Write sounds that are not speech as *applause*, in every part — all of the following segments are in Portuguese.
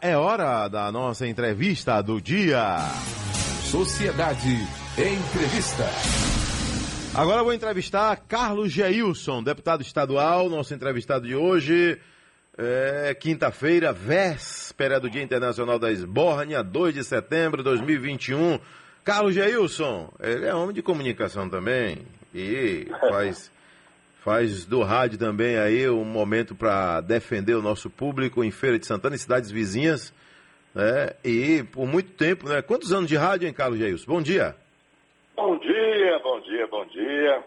É hora da nossa entrevista do dia. Sociedade Entrevista. Agora vou entrevistar Carlos Geilson, deputado estadual, nosso entrevistado de hoje. É quinta-feira, véspera do Dia Internacional da Esbórnia, 2 de setembro de 2021. Carlos Geilson, ele é homem de comunicação também e faz, faz do rádio também aí um momento para defender o nosso público em Feira de Santana e cidades vizinhas. Né? E por muito tempo, né? Quantos anos de rádio, hein, Carlos Geilson? Bom dia. Bom dia, bom dia, bom dia.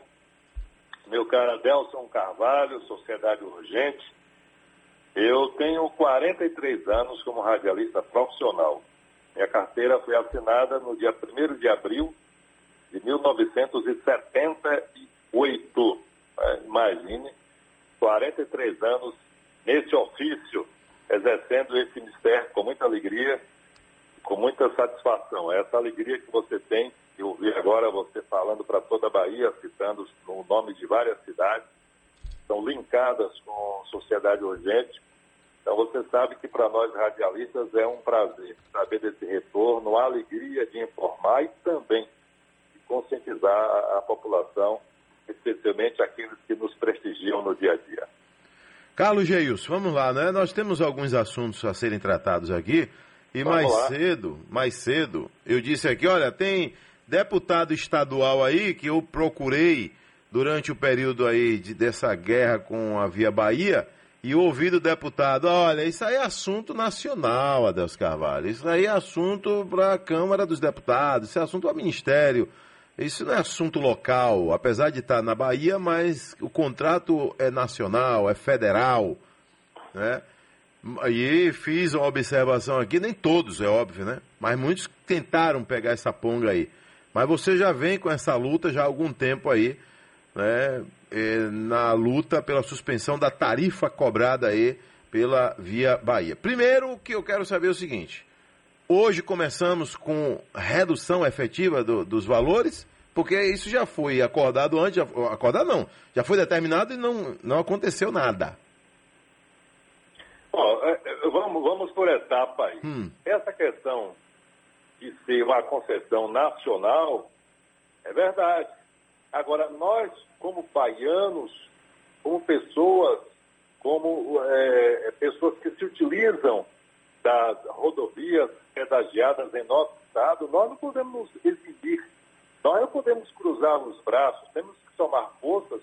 Meu caro Adelson Carvalho, Sociedade Urgente. Eu tenho 43 anos como radialista profissional. Minha carteira foi assinada no dia 1 de abril de 1978. Imagine, 43 anos nesse ofício, exercendo esse mistério com muita alegria, com muita satisfação. É essa alegria que você tem, eu ouvi agora você falando para toda a Bahia, citando o nome de várias cidades, estão linkadas com Sociedade Urgente, então você sabe que para nós radialistas é um prazer saber desse retorno, a alegria de informar e também de conscientizar a população, especialmente aqueles que nos prestigiam no dia a dia. Carlos Geilson, vamos lá, né? Nós temos alguns assuntos a serem tratados aqui. E vamos mais lá. cedo, mais cedo, eu disse aqui, olha, tem deputado estadual aí que eu procurei durante o período aí de, dessa guerra com a Via Bahia e ouvi do deputado, olha, isso aí é assunto nacional, Adelso Carvalho, isso aí é assunto para a Câmara dos Deputados, isso é assunto ao Ministério, isso não é assunto local, apesar de estar na Bahia, mas o contrato é nacional, é federal, né? E fiz uma observação aqui, nem todos, é óbvio, né? Mas muitos tentaram pegar essa ponga aí. Mas você já vem com essa luta já há algum tempo aí, né, na luta pela suspensão da tarifa cobrada aí pela Via Bahia. Primeiro, o que eu quero saber é o seguinte: hoje começamos com redução efetiva do, dos valores, porque isso já foi acordado antes, acordado não, já foi determinado e não, não aconteceu nada. Bom, é, é, vamos, vamos por etapa aí. Hum. Essa questão de ser uma concessão nacional é verdade. Agora, nós, como baianos, como pessoas, como é, pessoas que se utilizam das rodovias pedagiadas em nosso estado, nós não podemos exibir, nós não podemos cruzar os braços, temos que somar forças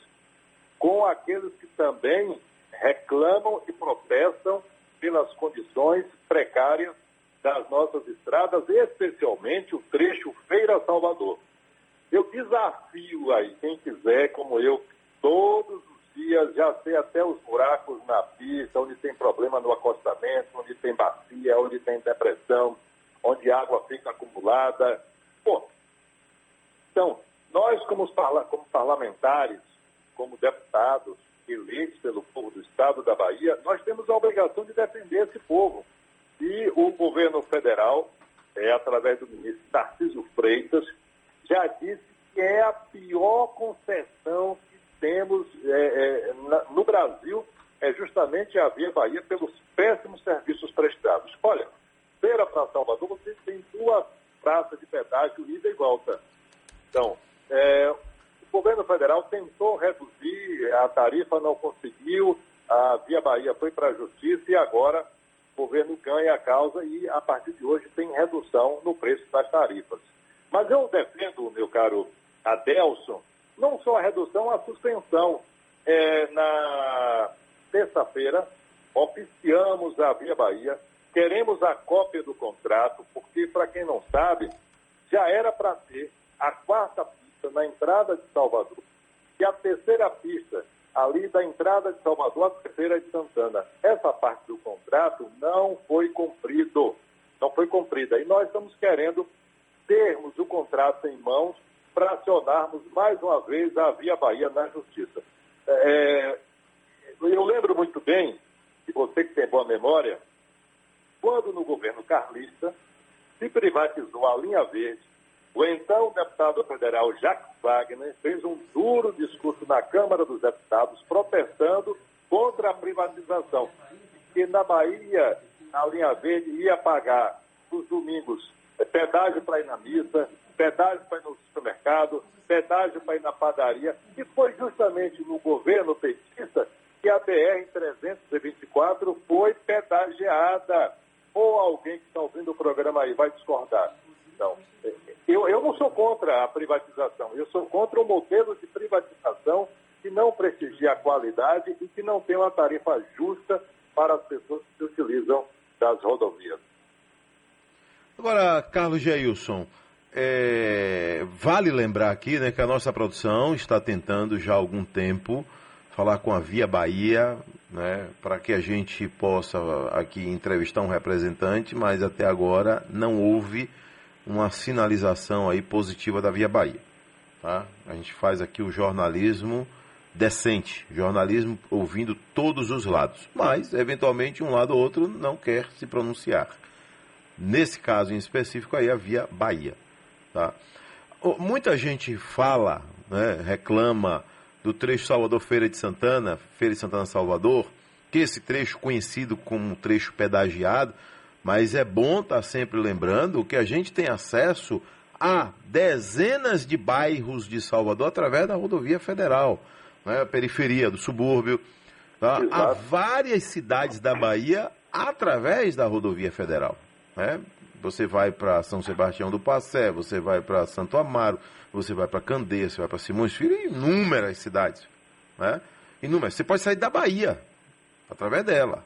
com aqueles que também reclamam e protestam pelas condições precárias das nossas estradas, especialmente o trecho Feira-Salvador. Eu desafio aí, quem quiser, como eu, todos os dias, já sei até os buracos na pista, onde tem problema no acostamento, onde tem bacia, onde tem depressão, onde água fica acumulada. Então, nós como, parla como parlamentares, como deputados eleitos pelo povo do Estado da Bahia, nós temos a obrigação de defender esse povo. E o governo federal, é, através do ministro Tarcísio Freitas, já disse que é a pior concessão que temos é, é, na, no Brasil, é justamente a Via Bahia pelos péssimos serviços prestados. Olha, Feira para Salvador, você tem duas praças de pedágio ida e volta. Então, é, o governo federal tentou reduzir a tarifa, não conseguiu, a Via Bahia foi para a justiça e agora o governo ganha a causa e, a partir de hoje, tem redução no preço das tarifas. Mas eu defendo, meu caro Adelson, não só a redução, a suspensão. É, na terça-feira, oficiamos a Via Bahia, queremos a cópia do contrato, porque, para quem não sabe, já era para ter a quarta pista na entrada de Salvador e a terceira pista ali da entrada de Salvador, a terceira de Santana. Essa parte do contrato não foi cumprido, não foi cumprida. E nós estamos querendo termos o contrato em mãos para acionarmos mais uma vez a Via Bahia na Justiça. É, eu lembro muito bem, e você que tem boa memória, quando no governo carlista se privatizou a linha verde, o então deputado federal Jacques Wagner fez um duro discurso na Câmara dos Deputados protestando contra a privatização. Que na Bahia a linha verde ia pagar nos domingos pedágio para ir na missa, pedágio para ir no supermercado, pedágio para ir na padaria. E foi justamente no governo petista que a BR-324 foi pedagiada. Ou alguém que está ouvindo o programa aí vai discordar. Então, eu, eu não sou contra a privatização, eu sou contra o modelo de privatização que não prestigia a qualidade e que não tem uma tarifa justa para as pessoas que utilizam das rodovias. Agora, Carlos Geilson, é, vale lembrar aqui né, que a nossa produção está tentando já há algum tempo falar com a Via Bahia, né, para que a gente possa aqui entrevistar um representante, mas até agora não houve uma sinalização aí positiva da Via Bahia. Tá? A gente faz aqui o jornalismo decente, jornalismo ouvindo todos os lados, mas eventualmente um lado ou outro não quer se pronunciar. Nesse caso em específico aí a Via Bahia. Tá? Muita gente fala, né, reclama do trecho Salvador Feira de Santana, Feira de Santana Salvador, que esse trecho conhecido como trecho pedagiado, mas é bom estar tá sempre lembrando que a gente tem acesso a dezenas de bairros de Salvador através da rodovia federal, né, a periferia do subúrbio, tá? a várias cidades da Bahia através da rodovia federal. Né? Você vai para São Sebastião do Passé, você vai para Santo Amaro, você vai para Candeias, você vai para Simões Filho, inúmeras cidades. Né? Inúmeras. Você pode sair da Bahia, através dela.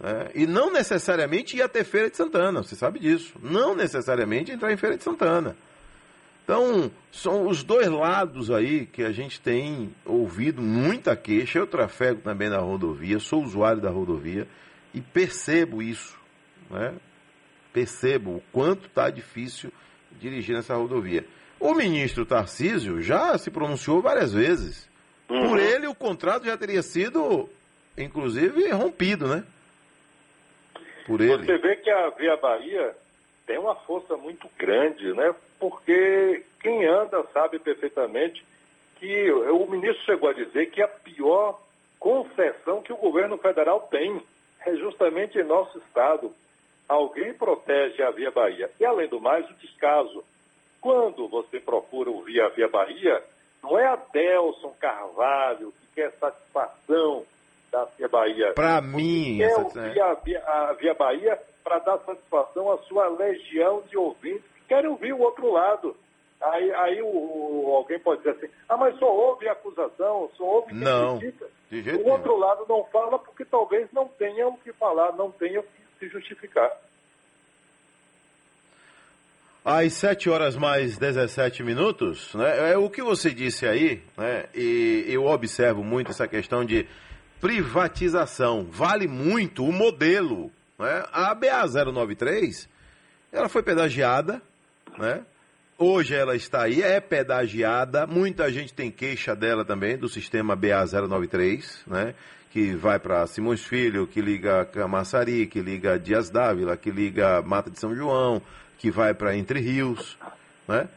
Né? E não necessariamente ir até Feira de Santana, você sabe disso. Não necessariamente entrar em Feira de Santana. Então, são os dois lados aí que a gente tem ouvido muita queixa. Eu trafego também na rodovia, sou usuário da rodovia e percebo isso. Né? percebo o quanto está difícil dirigir nessa rodovia. O ministro Tarcísio já se pronunciou várias vezes. Uhum. Por ele, o contrato já teria sido, inclusive, rompido, né? Por ele. Você vê que a Via Bahia tem uma força muito grande, né? Porque quem anda sabe perfeitamente que o ministro chegou a dizer que a pior concessão que o governo federal tem é justamente em nosso estado alguém protege a Via Bahia. E, além do mais, o descaso. Quando você procura o Via Via Bahia, não é a Delson Carvalho que quer satisfação da Via Bahia. Para mim, é o Via, Via, a Via Bahia para dar satisfação à sua legião de ouvintes que querem ouvir o outro lado. Aí, aí o, o, alguém pode dizer assim, ah, mas só houve acusação, só houve não, critica. o outro nenhum. lado não fala porque talvez não tenha o que falar, não tenha o que se justificar. Às 7 horas mais 17 minutos, né, é o que você disse aí, né, e eu observo muito essa questão de privatização. Vale muito o modelo. Né? A BA093, ela foi pedagiada, né? Hoje ela está aí, é pedagiada, muita gente tem queixa dela também, do sistema BA093, né? que vai para Simões Filho, que liga Camaçari, que liga Dias Dávila, que liga Mata de São João, que vai para Entre Rios, né?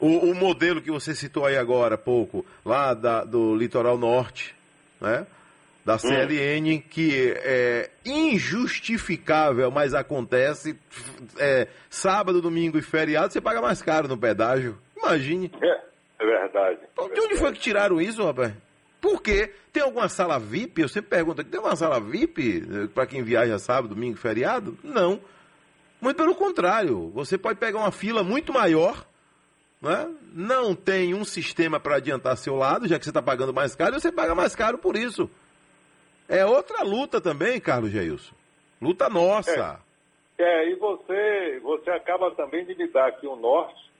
O, o, modelo que você citou aí agora pouco, lá da, do litoral norte, né? Da CLN, hum. que é injustificável, mas acontece. É, sábado, domingo e feriado, você paga mais caro no pedágio. Imagine. É, é verdade. Então, de onde foi que tiraram isso, rapaz? Por quê? Tem alguma sala VIP? Eu sempre pergunto, tem uma sala VIP eh, para quem viaja sábado, domingo, feriado? Não. Muito pelo contrário, você pode pegar uma fila muito maior, né? não tem um sistema para adiantar seu lado, já que você está pagando mais caro, e você paga mais caro por isso. É outra luta também, Carlos Geilson. Luta nossa. É, é, e você, você acaba também de lidar aqui o norte.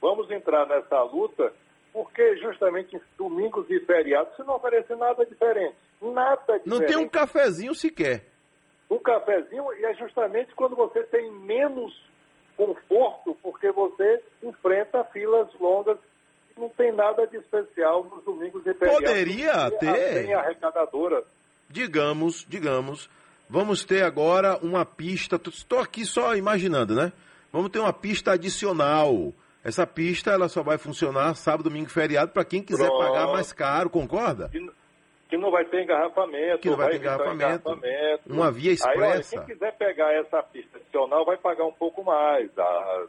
Vamos entrar nessa luta porque justamente em domingos e feriados você não oferece nada diferente. Nada diferente. Não tem um cafezinho sequer. Um cafezinho e é justamente quando você tem menos conforto, porque você enfrenta filas longas e não tem nada de especial nos domingos e feriados. Poderia ter. Tem arrecadadora. Digamos, digamos, vamos ter agora uma pista. Estou aqui só imaginando, né? Vamos ter uma pista adicional essa pista ela só vai funcionar sábado, domingo e feriado para quem quiser Pronto. pagar mais caro, concorda? Que, que não vai ter engarrafamento. Que não vai, vai ter engarrafamento, engarrafamento. Uma via expressa. Aí, olha, quem quiser pegar essa pista adicional vai pagar um pouco mais. A,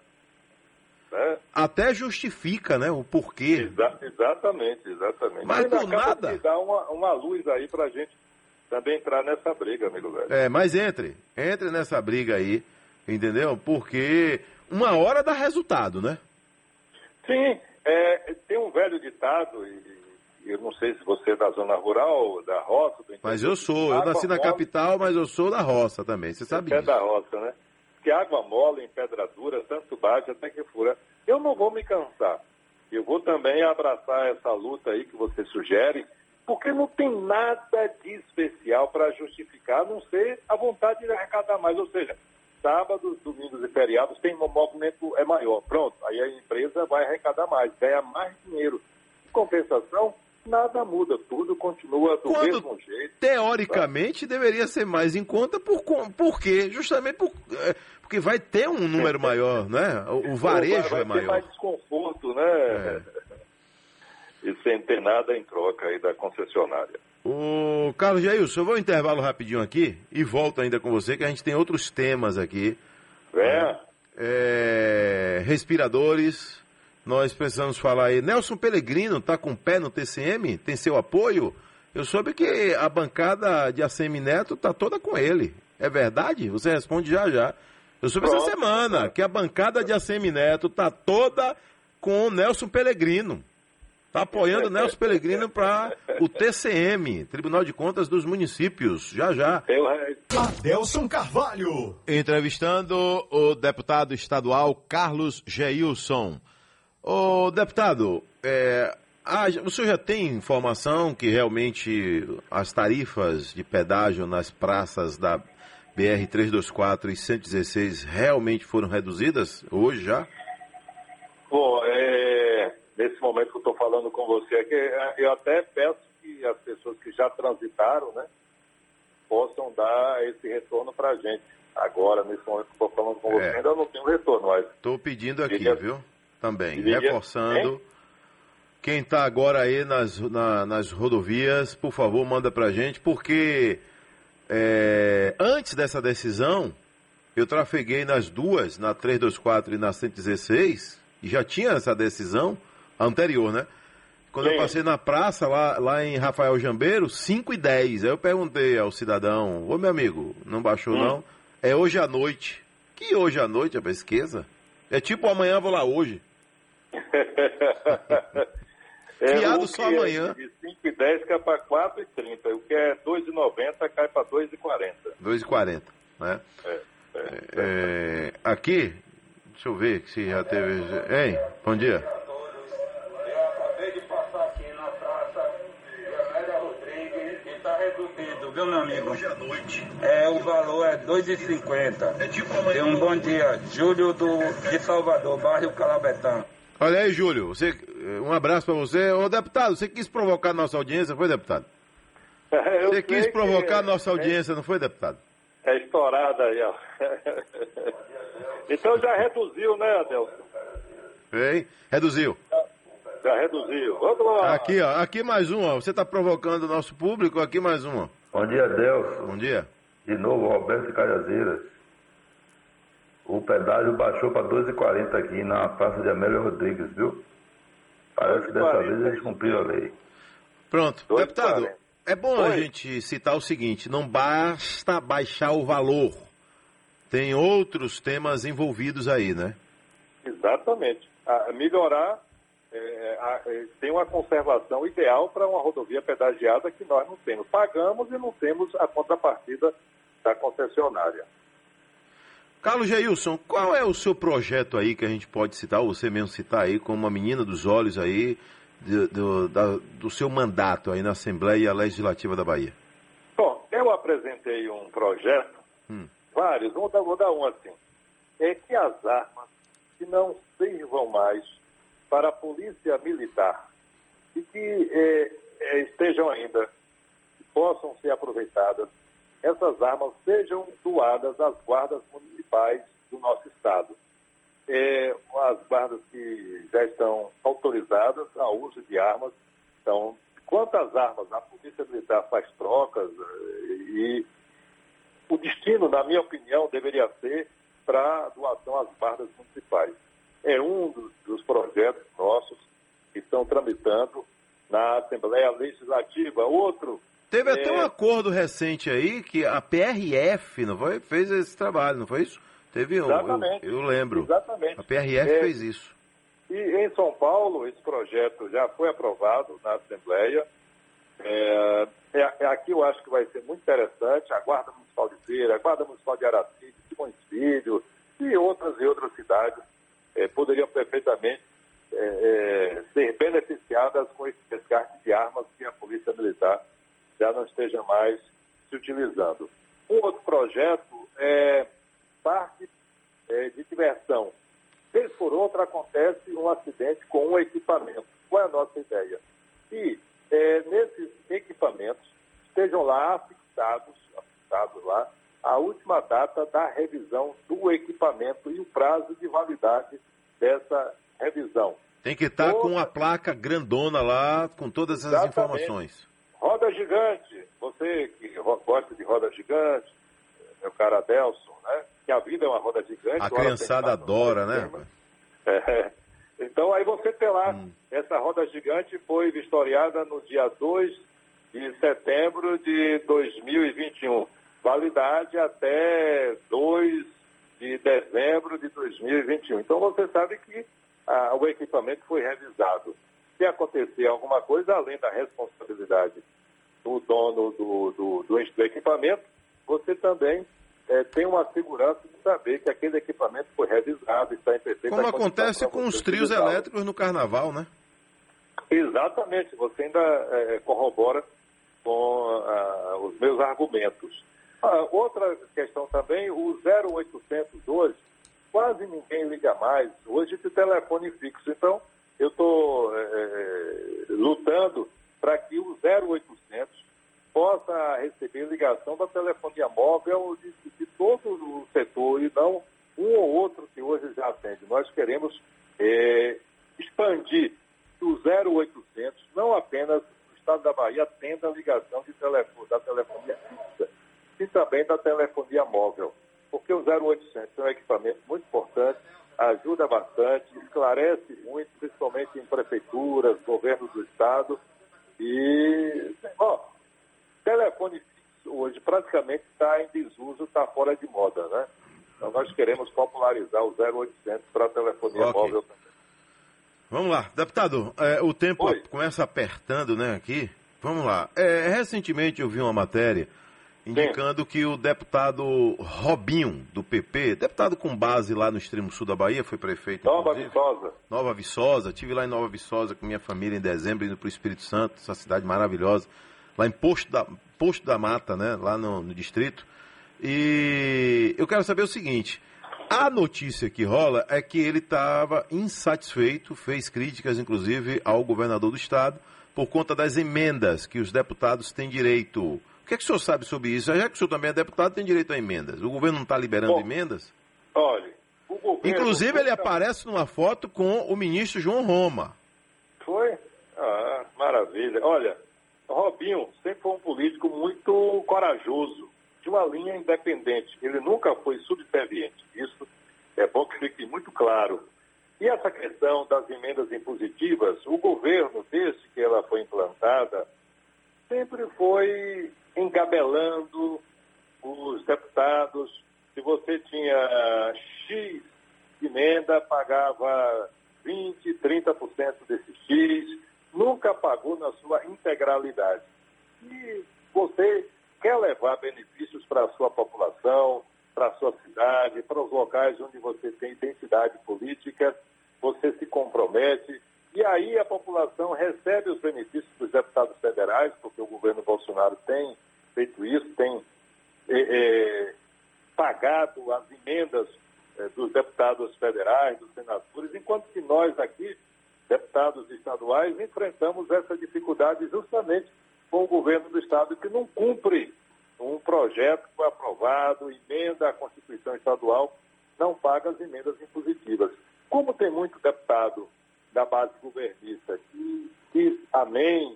né? Até justifica, né, o porquê. Exa exatamente, exatamente. Mas por nada. dá uma, uma luz aí pra gente também entrar nessa briga, amigo velho. É, mas entre, entre nessa briga aí, entendeu? Porque uma hora dá resultado, né? Sim, é, tem um velho ditado, e eu não sei se você é da zona rural, da roça. Mas eu sou, eu nasci na capital, mas eu sou da roça também, você sabe você disso. É da roça, né? Que água mole em pedra dura, tanto bate até que fura. Eu não vou me cansar. Eu vou também abraçar essa luta aí que você sugere, porque não tem nada de especial para justificar, a não ser a vontade de arrecadar mais. Ou seja, sábados, domingos e feriados tem um movimento é maior. Pronto, aí a empresa vai arrecadar mais, ganha mais dinheiro. Em compensação, nada muda, tudo continua do Quando, mesmo jeito. Teoricamente, tá? deveria ser mais em conta, por, por quê? Justamente por, é, porque vai ter um número *laughs* maior, né? O, o varejo vai, vai é maior. Vai ter mais desconforto, né? É. E sem ter nada em troca aí da concessionária. O Carlos Jailson, eu vou um intervalo rapidinho aqui e volto ainda com você, que a gente tem outros temas aqui. É. é respiradores, nós precisamos falar aí. Nelson Pellegrino está com o pé no TCM? Tem seu apoio? Eu soube que a bancada de ACM Neto está toda com ele. É verdade? Você responde já já. Eu soube Pronto. essa semana que a bancada de ACM Neto está toda com o Nelson Pellegrino. Está apoiando o Nelson Pellegrino para o TCM, Tribunal de Contas dos Municípios. Já já. Adelson Carvalho. Entrevistando o deputado estadual Carlos Geilson. Ô, deputado, é, ah, o senhor já tem informação que realmente as tarifas de pedágio nas praças da BR-324 e 116 realmente foram reduzidas hoje já? Bom, é, nesse momento que eu estou falando com você aqui, é, eu até peço que as pessoas que já transitaram, né, possam dar esse retorno para a gente. Agora, nesse momento que eu estou falando com você, é. ainda não tenho retorno, mas... Estou pedindo aqui, viu? também, reforçando. Quem está agora aí nas, na, nas rodovias, por favor, manda para gente, porque é, antes dessa decisão, eu trafeguei nas duas, na 324 e na 116, e já tinha essa decisão anterior, né? Quando Sim. eu passei na praça, lá, lá em Rafael Jambeiro, 5 e 10. Aí eu perguntei ao cidadão, ô meu amigo, não baixou hum. não? É hoje à noite. Que hoje à noite a pesquisa? É tipo amanhã vou lá hoje. *laughs* *laughs* é, Fiado só é amanhã. de 5 e 10 cai para 4 e 30. O que é 2,90 cai para 2,40. 2,40, né? É, é, é, é, aqui, deixa eu ver se já teve. Hein, bom dia. Viu, meu amigo? Hoje à noite. É, o valor é 2,50. É tipo amanhã. Tem um bom dia. Júlio do, de Salvador, bairro Calabetão. Olha aí, Júlio, você, um abraço para você. Ô, deputado, você quis provocar nossa audiência, foi, deputado? *laughs* Eu você quis provocar que... nossa audiência, não foi, deputado? É estourada aí, ó. *laughs* então já reduziu, né, Adelson? Hein? Reduziu. Já reduziu. Vamos lá. Aqui, ó, aqui mais um, ó. Você está provocando o nosso público, aqui mais um, ó. Bom dia, Delson. Bom dia. De novo, Roberto de Cajazeiras. O pedágio baixou para 2,40 aqui na Praça de Amélia Rodrigues, viu? Parece que dessa vez eles cumpriram a lei. Pronto. Deputado, é bom Oi. a gente citar o seguinte: não basta baixar o valor. Tem outros temas envolvidos aí, né? Exatamente. A melhorar, é, a, é, tem uma conservação ideal para uma rodovia pedagiada que nós não temos. Pagamos e não temos a contrapartida da concessionária. Carlos Jailson, qual é o seu projeto aí que a gente pode citar, ou você mesmo citar aí, como uma menina dos olhos aí, do, do, da, do seu mandato aí na Assembleia Legislativa da Bahia? Bom, eu apresentei um projeto, hum. vários, vou dar, vou dar um assim, é que as armas que não sirvam mais para a polícia militar e que é, é, estejam ainda, que possam ser aproveitadas essas armas sejam doadas às guardas municipais do nosso Estado. É, as guardas que já estão autorizadas ao uso de armas. Então, quantas armas a Polícia Militar faz trocas e o destino, na minha opinião, deveria ser para doação às guardas municipais. É um dos projetos nossos que estão tramitando na Assembleia Legislativa. Outro. Teve é... até um acordo recente aí que a PRF não foi, fez esse trabalho, não foi isso? Teve um. Exatamente. Eu, eu lembro. Exatamente. A PRF é... fez isso. E em São Paulo, esse projeto já foi aprovado na Assembleia. É, é, é, aqui eu acho que vai ser muito interessante. A Guarda Municipal de Feira, a Guarda Municipal de Araci, de Filho e outras e outras cidades é, poderiam perfeitamente é, é, ser beneficiadas com esse descarte de armas que a Polícia Militar já não esteja mais se utilizando. Um outro projeto é parque é, de diversão. Vez por outra acontece um acidente com um equipamento. Qual é a nossa ideia? Que nesses equipamentos estejam lá fixados, fixados lá, a última data da revisão do equipamento e o prazo de validade dessa revisão. Tem que estar tá com a placa grandona lá, com todas essas informações. Roda gigante, você que gosta de roda gigante, meu cara Adelson, né? Que a vida é uma roda gigante. A criançada adora, né? *laughs* É. Então aí você tem lá, hum. essa roda gigante foi vistoriada no dia 2 de setembro de 2021. Validade até 2 de dezembro de 2021. Então você sabe que ah, o equipamento foi revisado. Se acontecer alguma coisa, além da responsabilidade do dono do, do, do, do equipamento, você também é, tem uma segurança de saber que aquele equipamento foi revisado, está em perfeita Como acontece com os trios elétricos no carnaval, né? Exatamente, você ainda é, corrobora com ah, os meus argumentos. Ah, outra questão também, o 0800 hoje, quase ninguém liga mais. Hoje de telefone fixo. Então, eu estou é, lutando para que o 0800 possa receber ligação da telefonia móvel de, de, todo o setor e não um ou outro que hoje já atende. Nós queremos é, expandir do 0800, não apenas no estado da Bahia atenda a ligação de telefone, da telefonia fixa, e também da telefonia móvel. Porque o 0800 é um equipamento muito importante, ajuda bastante, esclarece muito, principalmente em prefeituras, governos do estado. E, ó, telefone fixo hoje praticamente está em desuso, está fora de moda, né? Então nós queremos popularizar o 0800 para a telefonia okay. móvel também. Vamos lá, deputado, é, o tempo Oi. começa apertando, né, aqui. Vamos lá. É, recentemente eu vi uma matéria indicando Sim. que o deputado Robinho, do PP, deputado com base lá no extremo sul da Bahia, foi prefeito. Nova inclusive. Viçosa. Nova Viçosa. Estive lá em Nova Viçosa com minha família em dezembro, indo para o Espírito Santo, essa cidade maravilhosa lá em Posto da, Posto da Mata, né, lá no, no distrito. E eu quero saber o seguinte: a notícia que rola é que ele estava insatisfeito, fez críticas, inclusive, ao governador do estado, por conta das emendas que os deputados têm direito. O que é que o senhor sabe sobre isso? Já que o senhor também é deputado, tem direito a emendas. O governo não está liberando Bom, emendas? Olha, o governo. Inclusive, ele aparece numa foto com o ministro João Roma. Foi? Ah, maravilha. Olha, Robinho sempre foi um político muito corajoso, de uma linha independente. Ele nunca foi subserviente. Isso é bom que fique muito claro. E essa questão das emendas impositivas, o governo, desde que ela foi implantada, sempre foi engabelando os deputados. Se você tinha X emenda, pagava 20%, 30% desse X nunca pagou na sua integralidade. E você quer levar benefícios para a sua população, para a sua cidade, para os locais onde você tem identidade política, você se compromete. E aí a população recebe os benefícios dos deputados federais, porque o governo Bolsonaro tem feito isso, tem é, pagado as emendas é, dos deputados federais, dos senadores, enquanto que nós aqui deputados estaduais, enfrentamos essa dificuldade justamente com o governo do Estado que não cumpre um projeto que foi aprovado, emenda à Constituição Estadual, não paga as emendas impositivas. Como tem muito deputado da base governista que diz amém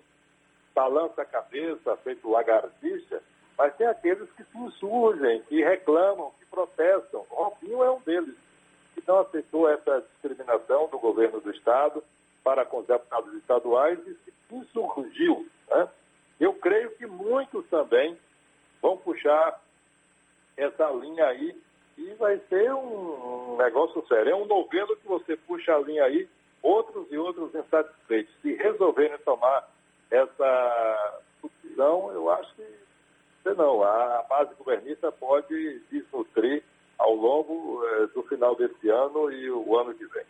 balança a cabeça, feito lagartixa, mas tem aqueles que se insurgem, que reclamam, que protestam. Robinho é um deles, que não aceitou essa discriminação do governo do Estado para com os deputados estaduais e se insurgiu. Eu creio que muitos também vão puxar essa linha aí e vai ser um negócio sério. É um novelo que você puxa a linha aí, outros e outros insatisfeitos. Se resolverem tomar essa decisão, eu acho que, não, a base governista pode desnutrir ao longo eh, do final desse ano e o ano que vem.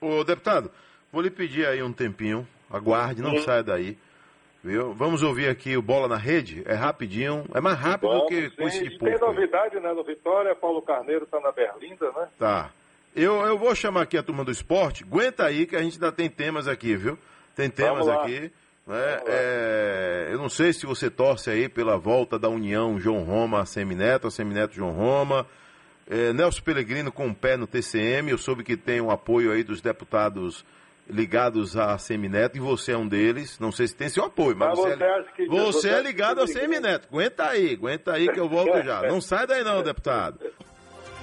Ô, deputado, vou lhe pedir aí um tempinho, aguarde, não Sim. saia daí. Viu? Vamos ouvir aqui o Bola na Rede, é rapidinho, é mais rápido Vamos, que coisa de pouco. Tem novidade, né, no Vitória, Paulo Carneiro está na Berlinda, né? Tá. Eu, eu vou chamar aqui a turma do esporte, aguenta aí que a gente ainda tem temas aqui, viu? Tem temas aqui. Né? É, eu não sei se você torce aí pela volta da União João Roma a Semineto, a Semineto João Roma. É, Nelson Pellegrino com o pé no TCM, eu soube que tem um apoio aí dos deputados ligados à Semineto e você é um deles. Não sei se tem seu apoio, mas, mas você, você, é, que você é ligado à Semineto. Aguenta aí, aguenta aí que eu volto já. *laughs* Não sai daí não, deputado.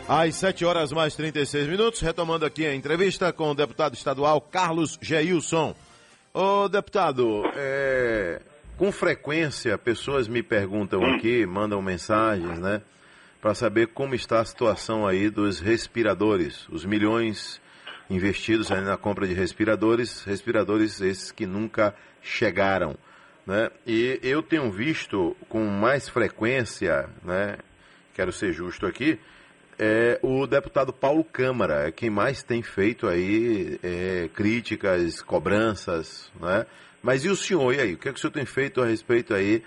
Às 7 horas mais 36 minutos, retomando aqui a entrevista com o deputado estadual Carlos Geilson. Ô deputado, é, com frequência pessoas me perguntam aqui, mandam mensagens, né? Para saber como está a situação aí dos respiradores, os milhões investidos na compra de respiradores, respiradores esses que nunca chegaram. Né? E eu tenho visto com mais frequência, né, quero ser justo aqui, é o deputado Paulo Câmara, é quem mais tem feito aí é, críticas, cobranças, né? Mas e o senhor, e aí? O que, é que o senhor tem feito a respeito aí,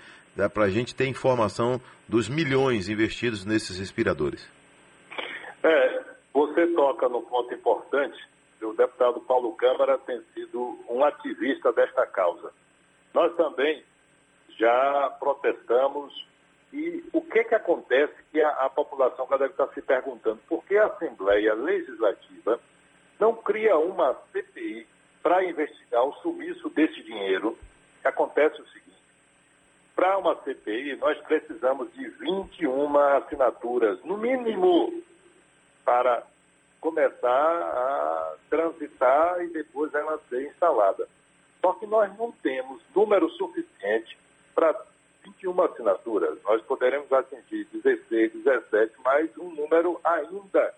para a gente ter informação dos milhões investidos nesses respiradores? É, você toca no ponto importante o deputado Paulo Câmara tem sido um ativista desta causa. Nós também já protestamos e o que, que acontece que a, a população deve estar se perguntando? Por que a Assembleia Legislativa não cria uma CPI para investigar o sumiço desse dinheiro? Acontece o seguinte, para uma CPI nós precisamos de 21 assinaturas, no mínimo, para começar a transitar e depois ela ser instalada. Só que nós não temos número suficiente para 21 assinaturas. Nós poderemos atingir 16, 17, mas um número ainda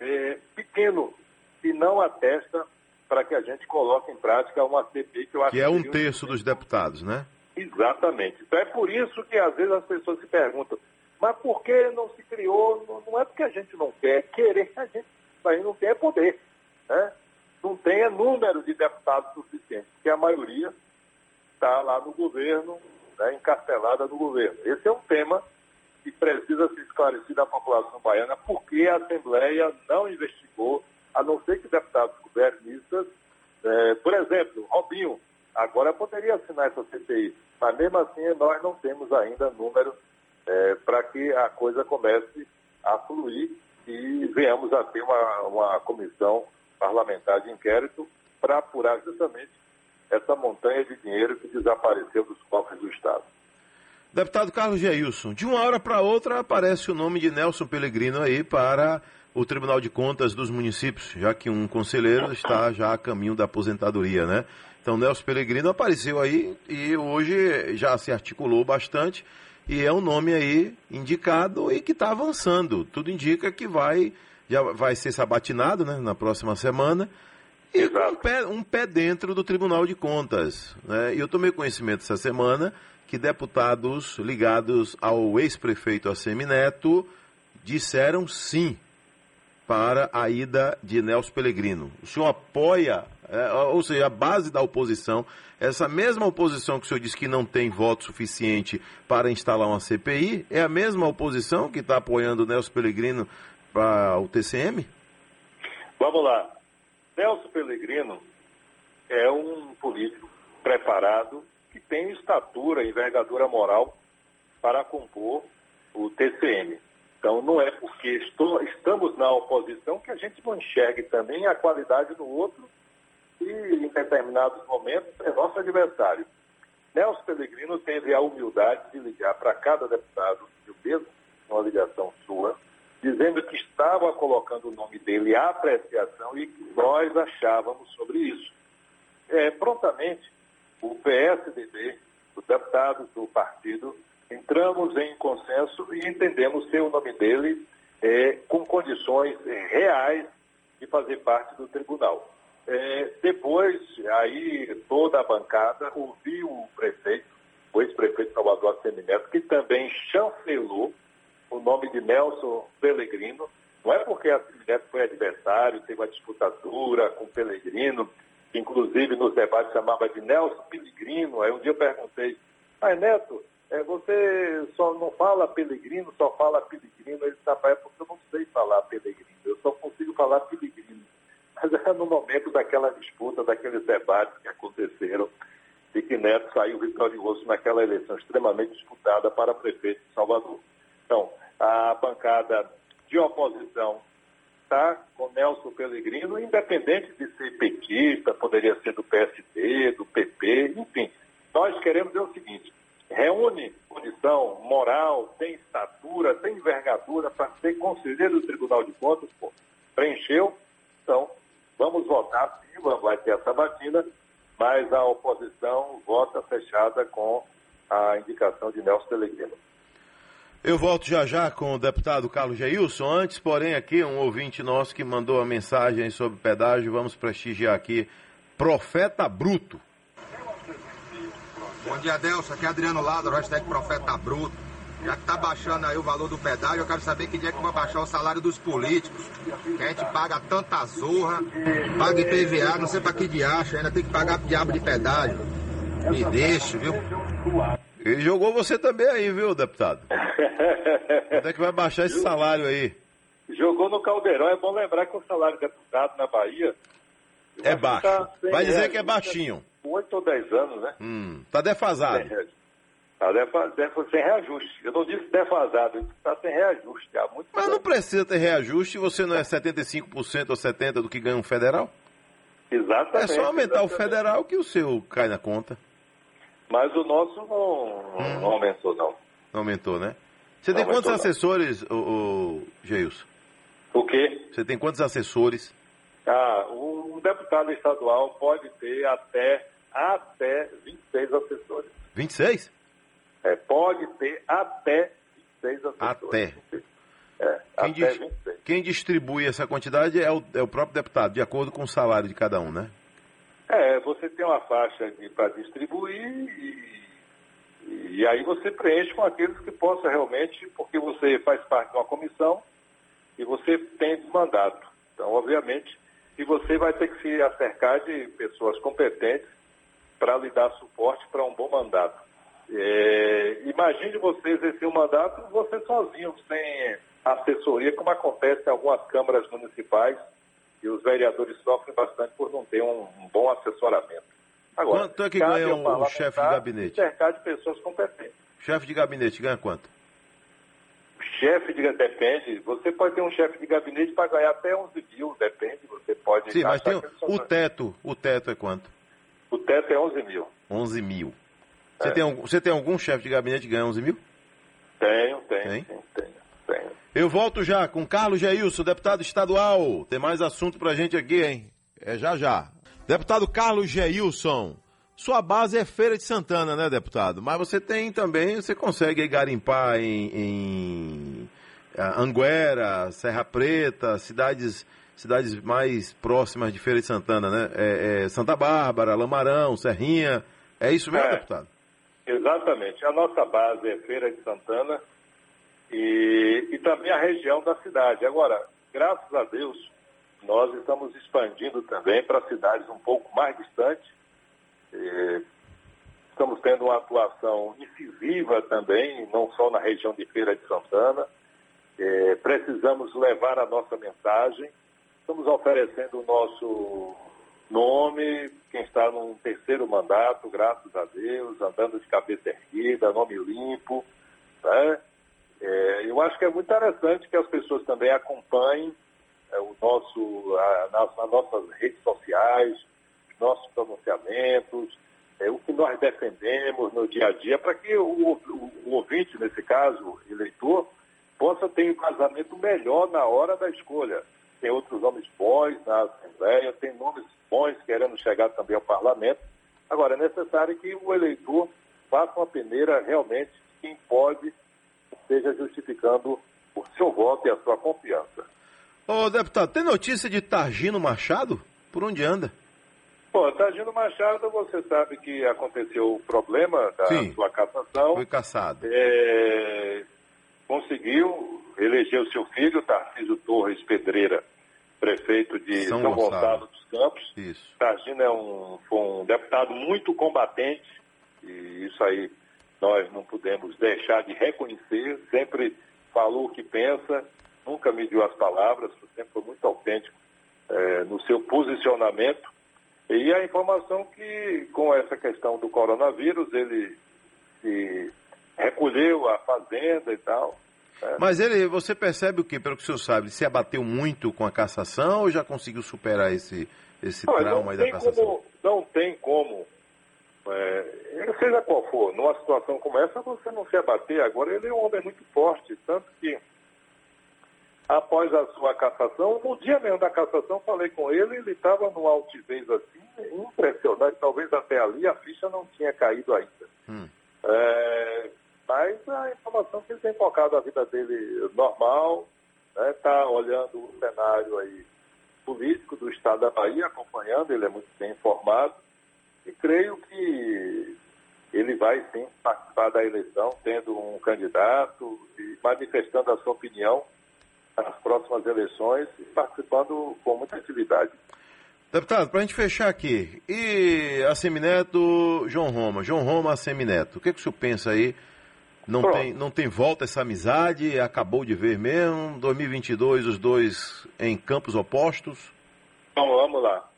é, pequeno, que não atesta para que a gente coloque em prática uma CPI que eu acho que é um terço dos deputados, né? Exatamente. Então é por isso que às vezes as pessoas se perguntam, mas por que não se criou? Não, não é porque a gente não quer, querer a gente aí não tem poder. Né? Não tem número de deputados suficiente, porque a maioria está lá no governo, né, encarcelada no governo. Esse é um tema que precisa ser esclarecido à população baiana, porque a Assembleia não investigou, a não ser que deputados governistas, é, por exemplo, Robinho, agora poderia assinar essa CPI, mas mesmo assim nós não temos ainda número é, para que a coisa comece a fluir e venhamos a ter uma, uma comissão parlamentar de inquérito para apurar justamente essa montanha de dinheiro que desapareceu dos cofres do Estado. Deputado Carlos Geilson, de uma hora para outra aparece o nome de Nelson Pellegrino aí para o Tribunal de Contas dos municípios, já que um conselheiro está já a caminho da aposentadoria, né? Então Nelson Pellegrino apareceu aí e hoje já se articulou bastante e é um nome aí indicado e que está avançando. Tudo indica que vai, já vai ser sabatinado né, na próxima semana. E um pé, um pé, dentro do Tribunal de Contas. Né? Eu tomei conhecimento essa semana que deputados ligados ao ex-prefeito Assemineto disseram sim para a ida de Nelson Pellegrino. O senhor apoia, é, ou seja, a base da oposição essa mesma oposição que o senhor disse que não tem voto suficiente para instalar uma CPI, é a mesma oposição que está apoiando o Nelson Pellegrino para o TCM? Vamos lá. Nelson Pellegrino é um político preparado que tem estatura, envergadura moral para compor o TCM. Então, não é porque estou, estamos na oposição que a gente não enxergue também a qualidade do outro em determinados momentos, é nosso adversário. Nelson Pellegrino teve a humildade de ligar para cada deputado, eu mesmo, uma ligação sua, dizendo que estava colocando o nome dele à apreciação e que nós achávamos sobre isso. É, prontamente, o PSDB, os deputados do partido, entramos em consenso e entendemos ser o nome dele é, com condições é, reais de fazer parte do tribunal. É, depois, aí toda a bancada ouviu o prefeito, o ex-prefeito Salvador Assemineto, que também chancelou o nome de Nelson Pellegrino. Não é porque Assemineto foi adversário, teve uma disputa dura com Pellegrino, que inclusive nos debates chamava de Nelson Pellegrino. Aí um dia eu perguntei, mas Neto, é, você só não fala Pellegrino, só fala Pellegrino. Ele disse, é porque eu não sei falar Pellegrino, eu só consigo falar Pellegrino. Mas era no momento daquela disputa, daqueles debates que aconteceram, de que Neto saiu vitorioso naquela eleição extremamente disputada para prefeito de Salvador. Então, a bancada de oposição está com Nelson Pellegrino, independente de ser petista, poderia ser do PSD, do PP, enfim. Nós queremos dizer o seguinte, reúne condição moral, tem estatura, tem envergadura para ser conselheiro do Tribunal de Contas, pô, preencheu, então vamos votar sim, vai ter essa batina, mas a oposição vota fechada com a indicação de Nelson Pellegrino. Eu volto já já com o deputado Carlos Geilson. Antes, porém, aqui um ouvinte nosso que mandou uma mensagem sobre pedágio. Vamos prestigiar aqui. Profeta Bruto. Bom dia, Delcio. Aqui é Adriano Lázaro, hashtag Profeta Bruto. Já que tá baixando aí o valor do pedágio, eu quero saber que dia é que vai baixar o salário dos políticos. Que a gente paga tanta zorra, paga IPVA, não sei pra que de acha, ainda tem que pagar diabo de pedágio. Me deixe, viu? Ele jogou você também aí, viu, deputado? Quando é que vai baixar esse salário aí? Jogou no Caldeirão. É bom lembrar que o salário de deputado na Bahia. É baixo. Vai dizer que é baixinho. Oito ou dez anos, né? Hum, tá defasado. Está sem reajuste. Eu não disse defasado, eu disse que está sem reajuste. Há muito Mas não precisa ter reajuste, você não é 75% ou 70% do que ganha um federal? Exatamente. É só aumentar exatamente. o federal que o seu cai na conta. Mas o nosso não, hum. não aumentou, não. Não aumentou, né? Você tem quantos assessores, o, o Geilson? O quê? Você tem quantos assessores? Ah, um deputado estadual pode ter até, até 26 assessores. 26? É, pode ter até 26 assessores. Até. É, quem, até dis 26. quem distribui essa quantidade é o, é o próprio deputado, de acordo com o salário de cada um, né? É, você tem uma faixa para distribuir e, e aí você preenche com aqueles que possam realmente, porque você faz parte de uma comissão e você tem esse mandato. Então, obviamente, e você vai ter que se acercar de pessoas competentes para lhe dar suporte para um bom mandato. É, imagine você exercer um mandato você sozinho, sem assessoria, como acontece em algumas câmaras municipais, e os vereadores sofrem bastante por não ter um, um bom assessoramento. Agora, quanto é que ganha um, chefe de gabinete? Cercar de pessoas competentes. Chefe de gabinete ganha quanto? Chefe de depende. Você pode ter um chefe de gabinete para ganhar até 11 mil, depende. Você pode. Sim, mas tem o, o teto. O teto é quanto? O teto é 11 mil. 11 mil. Você, é. tem, você tem algum chefe de gabinete que ganha 11 mil? Tenho, tenho, tenho, tenho, tenho. Eu volto já com Carlos Geilson, deputado estadual. Tem mais assunto pra gente aqui, hein? É já já. Deputado Carlos Geilson, sua base é Feira de Santana, né, deputado? Mas você tem também, você consegue garimpar em, em Anguera, Serra Preta, cidades, cidades mais próximas de Feira de Santana, né? É, é Santa Bárbara, Lamarão, Serrinha. É isso mesmo, é, deputado? Exatamente. A nossa base é Feira de Santana e, e também a região da cidade. Agora, graças a Deus, nós estamos expandindo também para cidades um pouco mais distantes. Estamos tendo uma atuação incisiva também, não só na região de Feira de Santana. Precisamos levar a nossa mensagem. Estamos oferecendo o nosso nome, quem está num terceiro mandato, graças a Deus, andando de cabeça erguida, nome limpo. Né? É, eu acho que é muito interessante que as pessoas também acompanhem é, o nosso, a, nas, nossas redes sociais, nossos pronunciamentos, é, o que nós defendemos no dia a dia, para que o, o, o, ouvinte, nesse caso, eleitor, possa ter um embasamento melhor na hora da escolha. Tem outros nomes bons na Assembleia, tem nomes bons querendo chegar também ao Parlamento. Agora, é necessário que o eleitor faça uma peneira realmente quem pode esteja justificando o seu voto e a sua confiança. Ô, deputado, tem notícia de Targino Machado? Por onde anda? Pô, Targino Machado, você sabe que aconteceu o problema da Sim, sua cassação. Foi cassado. É, conseguiu eleger o seu filho, Tarcísio Torres Pedreira, prefeito de São, São Gonçalo. Gonçalo dos Campos. Isso. Targino é um, foi um deputado muito combatente, e isso aí nós não podemos deixar de reconhecer, sempre falou o que pensa, nunca mediu as palavras, sempre foi muito autêntico é, no seu posicionamento. E a informação que, com essa questão do coronavírus, ele se recolheu a fazenda e tal. Né? Mas ele, você percebe o que, pelo que o senhor sabe, ele se abateu muito com a cassação ou já conseguiu superar esse, esse não, trauma não da cassação? Como, não tem como é, seja qual for, numa situação como essa, você não se abater. Agora, ele é um homem muito forte, tanto que, após a sua cassação, no dia mesmo da cassação, falei com ele, ele estava numa altivez assim, impressionante. Talvez até ali a ficha não tinha caído ainda. Hum. É, mas a informação que ele tem focado a vida dele normal, está né, olhando o cenário aí político do estado da Bahia, acompanhando, ele é muito bem informado e creio que ele vai sim participar da eleição, tendo um candidato e manifestando a sua opinião nas próximas eleições e participando com muita atividade. Deputado, para a gente fechar aqui, e a Semineto, João Roma, João Roma, a Semineto, o que, que o senhor pensa aí? Não tem, não tem volta essa amizade? Acabou de ver mesmo? 2022, os dois em campos opostos? Então, vamos lá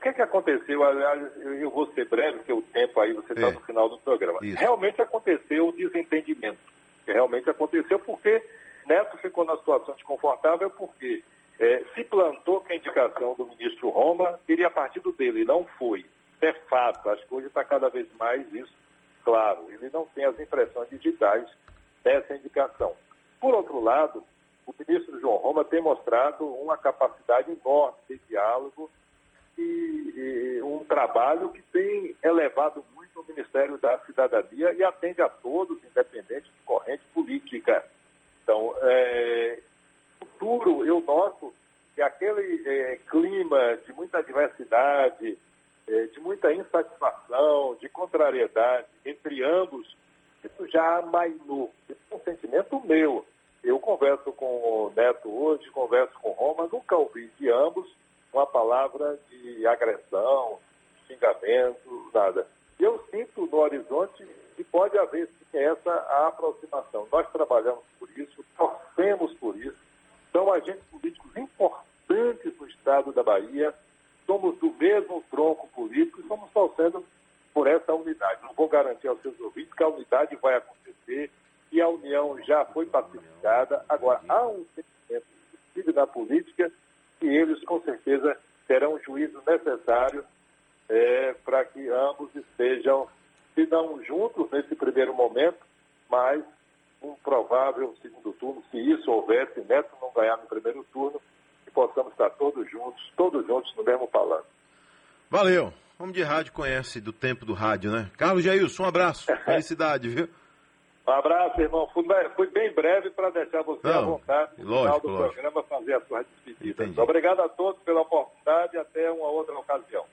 que é que aconteceu? Aliás, eu vou ser breve, porque o tempo aí você está é. no final do programa. Isso. Realmente aconteceu o desentendimento. Realmente aconteceu porque Neto ficou na situação desconfortável porque é, se plantou que a indicação do ministro Roma teria partido dele, não foi. É fato, as coisas está cada vez mais isso claro. Ele não tem as impressões digitais dessa indicação. Por outro lado, o ministro João Roma tem mostrado uma capacidade enorme de diálogo e, um trabalho que tem elevado muito o Ministério da Cidadania e atende a todos, independente de corrente política. Então, é, futuro, eu noto que aquele é, clima de muita diversidade, de muita insatisfação, de contrariedade entre ambos, isso já amainou. Esse é um sentimento meu. Eu converso com o Neto hoje, converso com Roma, nunca ouvi de ambos uma palavra de agressão, xingamento, nada. Eu sinto no horizonte que pode haver sim, essa aproximação. Nós trabalhamos por isso, torcemos por isso. São agentes políticos importantes no estado da Bahia, somos do mesmo tronco político e estamos torcendo por essa unidade. Não vou garantir aos seus ouvintes que a unidade vai acontecer e a união já foi pacificada. Agora, há um sentimento da política e eles com certeza terão o juízo necessário é, para que ambos estejam, se não juntos nesse primeiro momento, mas um provável segundo turno, se isso houver, se Neto não ganhar no primeiro turno, que possamos estar todos juntos, todos juntos no mesmo palanque. Valeu. Homem de rádio conhece do tempo do rádio, né? Carlos Jailson, um abraço. *laughs* Felicidade, viu? Um abraço, irmão. Fui, fui bem breve para deixar você Não, à vontade no lógico, final do lógico. programa fazer a sua despedida. Obrigado a todos pela oportunidade e até uma outra ocasião.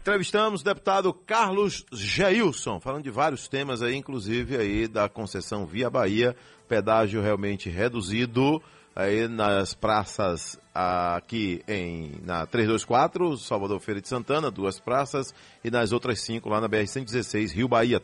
Entrevistamos o deputado Carlos Jailson, falando de vários temas aí, inclusive aí da concessão Via Bahia, pedágio realmente reduzido aí nas praças aqui em na 324, Salvador Feira de Santana, duas praças, e nas outras cinco lá na BR-116, Rio Bahia.